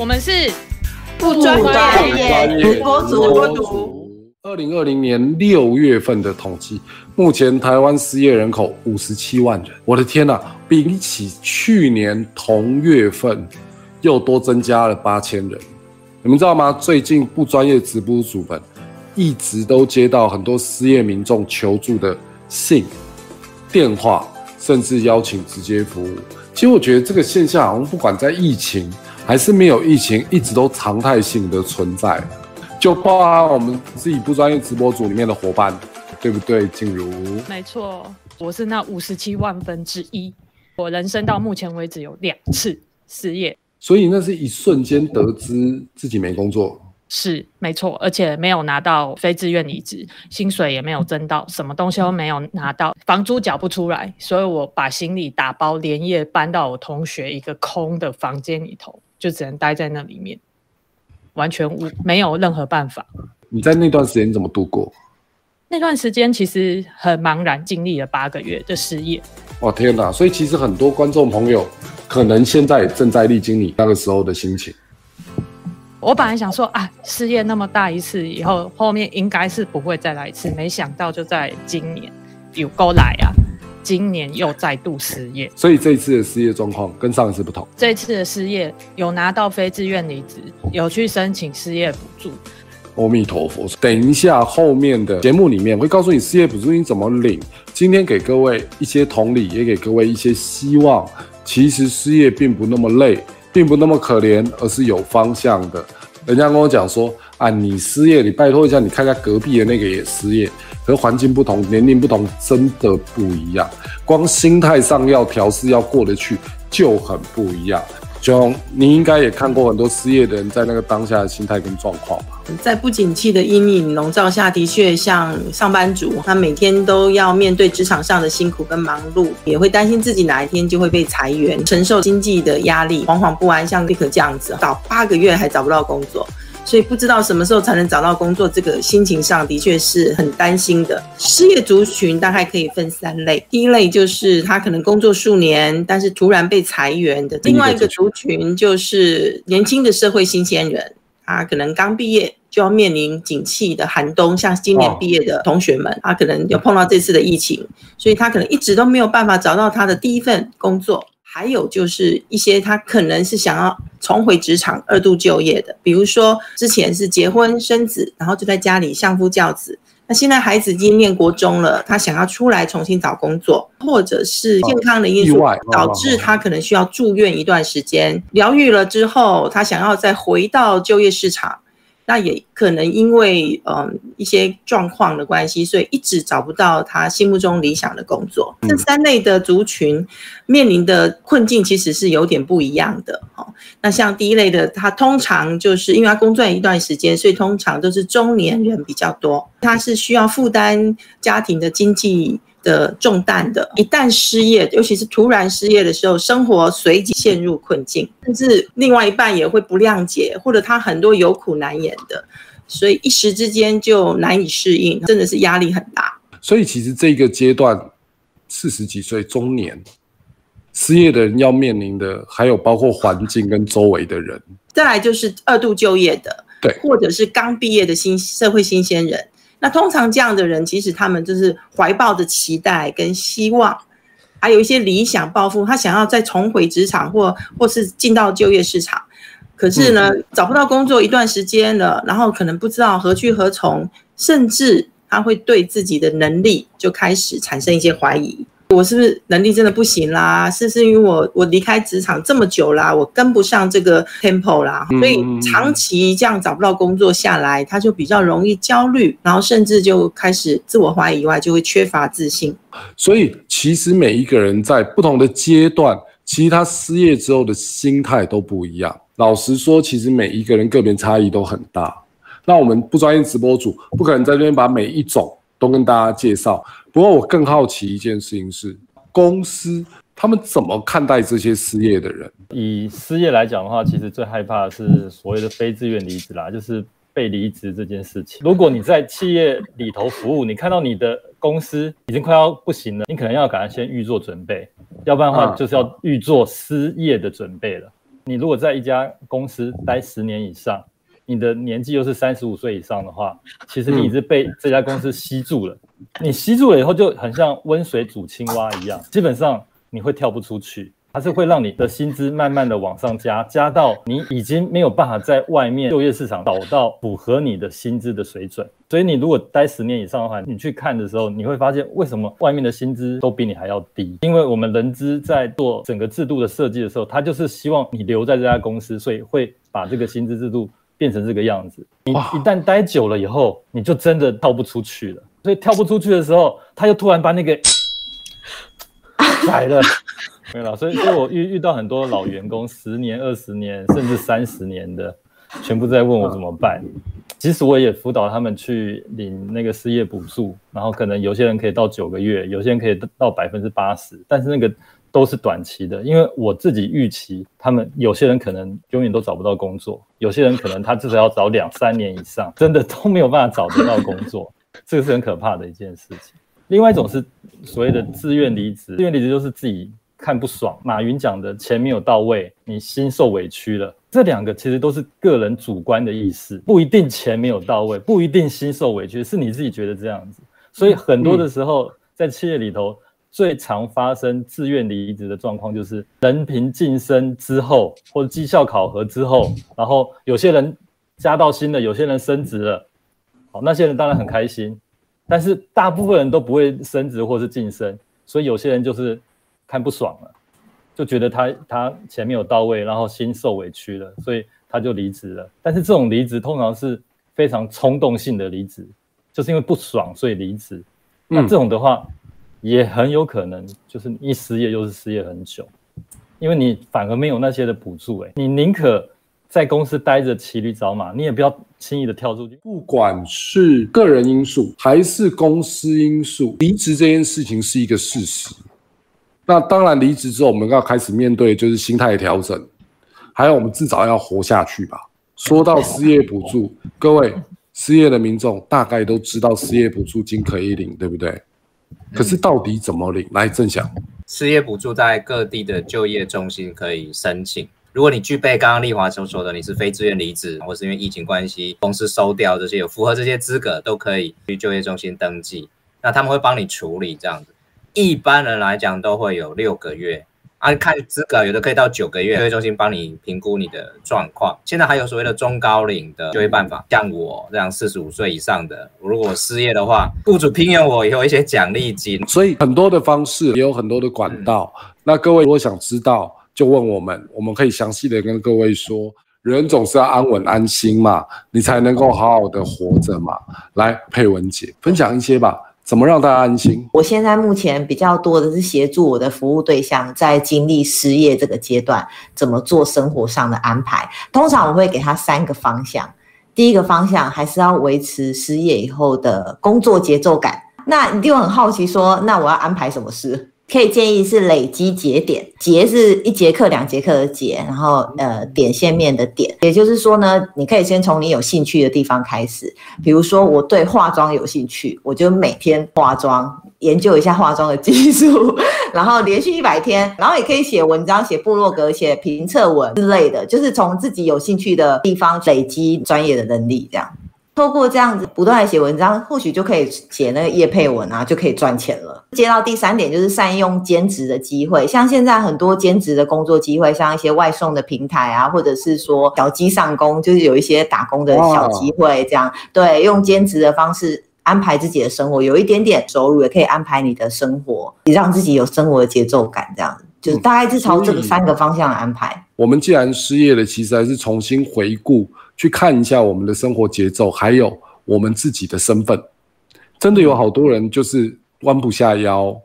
我们是不专业直播主。二零二零年六月份的统计，目前台湾失业人口五十七万人。我的天呐，比起去年同月份又多增加了八千人。你们知道吗？最近不专业直播主们一直都接到很多失业民众求助的信、电话，甚至邀请直接服务。其实我觉得这个现象，好像不管在疫情还是没有疫情，一直都常态性的存在。就包含我们自己不专业直播组里面的伙伴，对不对？静茹，没错，我是那五十七万分之一。我人生到目前为止有两次失业，所以那是一瞬间得知自己没工作。是没错，而且没有拿到非自愿离职，薪水也没有增到，什么东西都没有拿到，房租缴不出来，所以我把行李打包连夜搬到我同学一个空的房间里头，就只能待在那里面，完全无没有任何办法。你在那段时间怎么度过？那段时间其实很茫然，经历了八个月的失业。哦天哪！所以其实很多观众朋友可能现在正在历经你那个时候的心情。我本来想说啊，失业那么大一次以后，后面应该是不会再来一次。没想到就在今年有够来啊！今年又再度失业，所以这一次的失业状况跟上一次不同。这次的失业有拿到非自愿离职，有去申请失业补助。阿弥陀佛！等一下后面的节目里面会告诉你失业补助你怎么领。今天给各位一些同理，也给各位一些希望。其实失业并不那么累。并不那么可怜，而是有方向的。人家跟我讲说啊，你失业，你拜托一下，你看下隔壁的那个也失业，环境不同，年龄不同，真的不一样。光心态上要调试，要过得去，就很不一样。就你应该也看过很多失业的人在那个当下的心态跟状况吧。在不景气的阴影笼罩下，的确像上班族，他每天都要面对职场上的辛苦跟忙碌，也会担心自己哪一天就会被裁员，承受经济的压力，惶惶不安。像立刻这样子，找八个月还找不到工作。所以不知道什么时候才能找到工作，这个心情上的确是很担心的。失业族群大概可以分三类，第一类就是他可能工作数年，但是突然被裁员的；另外一个族群就是年轻的社会新鲜人，他可能刚毕业就要面临景气的寒冬，像今年毕业的同学们，他可能有碰到这次的疫情，所以他可能一直都没有办法找到他的第一份工作。还有就是一些他可能是想要重回职场二度就业的，比如说之前是结婚生子，然后就在家里相夫教子，那现在孩子已经念国中了，他想要出来重新找工作，或者是健康的因素导致他可能需要住院一段时间，疗愈了之后，他想要再回到就业市场。那也可能因为嗯一些状况的关系，所以一直找不到他心目中理想的工作。这三类的族群面临的困境其实是有点不一样的。哦，那像第一类的，他通常就是因为他工作一段时间，所以通常都是中年人比较多，他是需要负担家庭的经济。的重担的，一旦失业，尤其是突然失业的时候，生活随即陷入困境，甚至另外一半也会不谅解，或者他很多有苦难言的，所以一时之间就难以适应，真的是压力很大。所以其实这个阶段，四十几岁中年失业的人要面临的，还有包括环境跟周围的人，再来就是二度就业的，对，或者是刚毕业的新社会新鲜人。那通常这样的人，其实他们就是怀抱着期待跟希望，还有一些理想抱负，他想要再重回职场或或是进到就业市场，可是呢，找不到工作一段时间了，然后可能不知道何去何从，甚至他会对自己的能力就开始产生一些怀疑。我是不是能力真的不行啦？是是因为我我离开职场这么久啦，我跟不上这个 tempo 啦，所以长期这样找不到工作下来，他就比较容易焦虑，然后甚至就开始自我怀疑以外，就会缺乏自信。所以其实每一个人在不同的阶段，其实他失业之后的心态都不一样。老实说，其实每一个人个别差异都很大。那我们不专业直播主不可能在这边把每一种都跟大家介绍。不过我更好奇一件事情是，公司他们怎么看待这些失业的人？以失业来讲的话，其实最害怕的是所谓的非自愿离职啦，就是被离职这件事情。如果你在企业里头服务，你看到你的公司已经快要不行了，你可能要赶快先预做准备，要不然的话就是要预做失业的准备了。你如果在一家公司待十年以上，你的年纪又是三十五岁以上的话，其实你已经被这家公司吸住了。你吸住了以后，就很像温水煮青蛙一样，基本上你会跳不出去。它是会让你的薪资慢慢的往上加，加到你已经没有办法在外面就业市场找到符合你的薪资的水准。所以你如果待十年以上的话，你去看的时候，你会发现为什么外面的薪资都比你还要低？因为我们人资在做整个制度的设计的时候，他就是希望你留在这家公司，所以会把这个薪资制度变成这个样子。你一旦待久了以后，你就真的跳不出去了。所以跳不出去的时候，他又突然把那个 宰了。没有，所以所以我遇遇到很多老员工，十年、二十年，甚至三十年的，全部在问我怎么办。其实我也辅导他们去领那个失业补助，然后可能有些人可以到九个月，有些人可以到百分之八十，但是那个都是短期的，因为我自己预期他们有些人可能永远都找不到工作，有些人可能他至少要找两三年以上，真的都没有办法找得到工作，这个是很可怕的一件事情。另外一种是所谓的自愿离职，自愿离职就是自己。看不爽，马云讲的钱没有到位，你心受委屈了。这两个其实都是个人主观的意思，不一定钱没有到位，不一定心受委屈，是你自己觉得这样子。所以很多的时候，在企业里头，最常发生自愿离职的状况，就是人凭晋升之后，或者绩效考核之后，然后有些人加到薪了，有些人升职了，好，那些人当然很开心，但是大部分人都不会升职或是晋升，所以有些人就是。看不爽了，就觉得他他钱没有到位，然后心受委屈了，所以他就离职了。但是这种离职通常是非常冲动性的离职，就是因为不爽所以离职。那这种的话，也很有可能就是一失业又是失业很久，因为你反而没有那些的补助。哎，你宁可在公司待着骑驴找马，你也不要轻易的跳出去。不管是个人因素还是公司因素，离职这件事情是一个事实。那当然，离职之后我们要开始面对就是心态调整，还有我们至少要活下去吧。说到失业补助，各位失业的民众大概都知道失业补助金可以领，对不对？可是到底怎么领？来，郑想，失业补助在各地的就业中心可以申请。如果你具备刚刚丽华所说的，你是非自愿离职，或是因为疫情关系公司收掉这些有符合这些资格，都可以去就业中心登记。那他们会帮你处理这样子。一般人来讲都会有六个月，啊，看资格，有的可以到九个月，就业中心帮你评估你的状况。现在还有所谓的中高龄的就业办法，像我这样四十五岁以上的，如果失业的话，雇主聘用我也有一些奖励金。所以很多的方式也有很多的管道。那各位如果想知道，就问我们，我们可以详细的跟各位说。人总是要安稳安心嘛，你才能够好好的活着嘛。来，佩文姐分享一些吧。怎么让大家安心？我现在目前比较多的是协助我的服务对象在经历失业这个阶段，怎么做生活上的安排。通常我会给他三个方向。第一个方向还是要维持失业以后的工作节奏感。那你就很好奇说，那我要安排什么事？可以建议是累积节点，节是一节课、两节课的节，然后呃点线面的点，也就是说呢，你可以先从你有兴趣的地方开始，比如说我对化妆有兴趣，我就每天化妆，研究一下化妆的技术，然后连续一百天，然后也可以写文章、写部落格、写评测文之类的，就是从自己有兴趣的地方累积专业的能力，这样。透过这样子不断的写文章，或许就可以写那个叶配文啊，就可以赚钱了。接到第三点就是善用兼职的机会，像现在很多兼职的工作机会，像一些外送的平台啊，或者是说小鸡上工，就是有一些打工的小机会，这样对，用兼职的方式安排自己的生活，有一点点收入，也可以安排你的生活，你让自己有生活的节奏感，这样就是大概是朝这个三个方向来安排。我们既然失业了，其实还是重新回顾。去看一下我们的生活节奏，还有我们自己的身份，真的有好多人就是弯不下腰，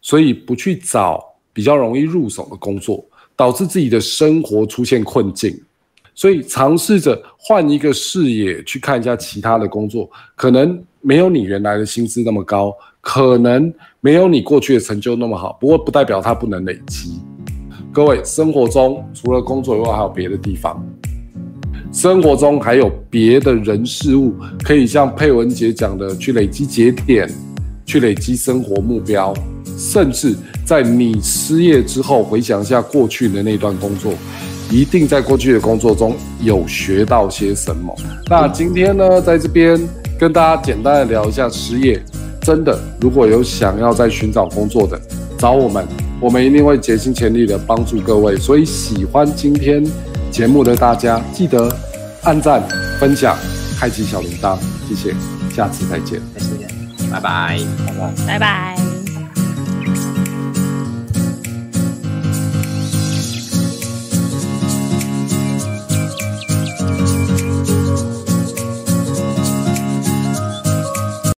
所以不去找比较容易入手的工作，导致自己的生活出现困境。所以尝试着换一个视野去看一下其他的工作，可能没有你原来的薪资那么高，可能没有你过去的成就那么好，不过不代表它不能累积。各位，生活中除了工作以外，还有别的地方。生活中还有别的人事物，可以像佩文姐讲的，去累积节点，去累积生活目标，甚至在你失业之后，回想一下过去的那段工作，一定在过去的工作中有学到些什么。那今天呢，在这边跟大家简单的聊一下失业。真的，如果有想要在寻找工作的，找我们，我们一定会竭尽全力的帮助各位。所以喜欢今天节目的大家，记得按赞、分享、开启小铃铛，谢谢，下次再见。拜拜。拜拜。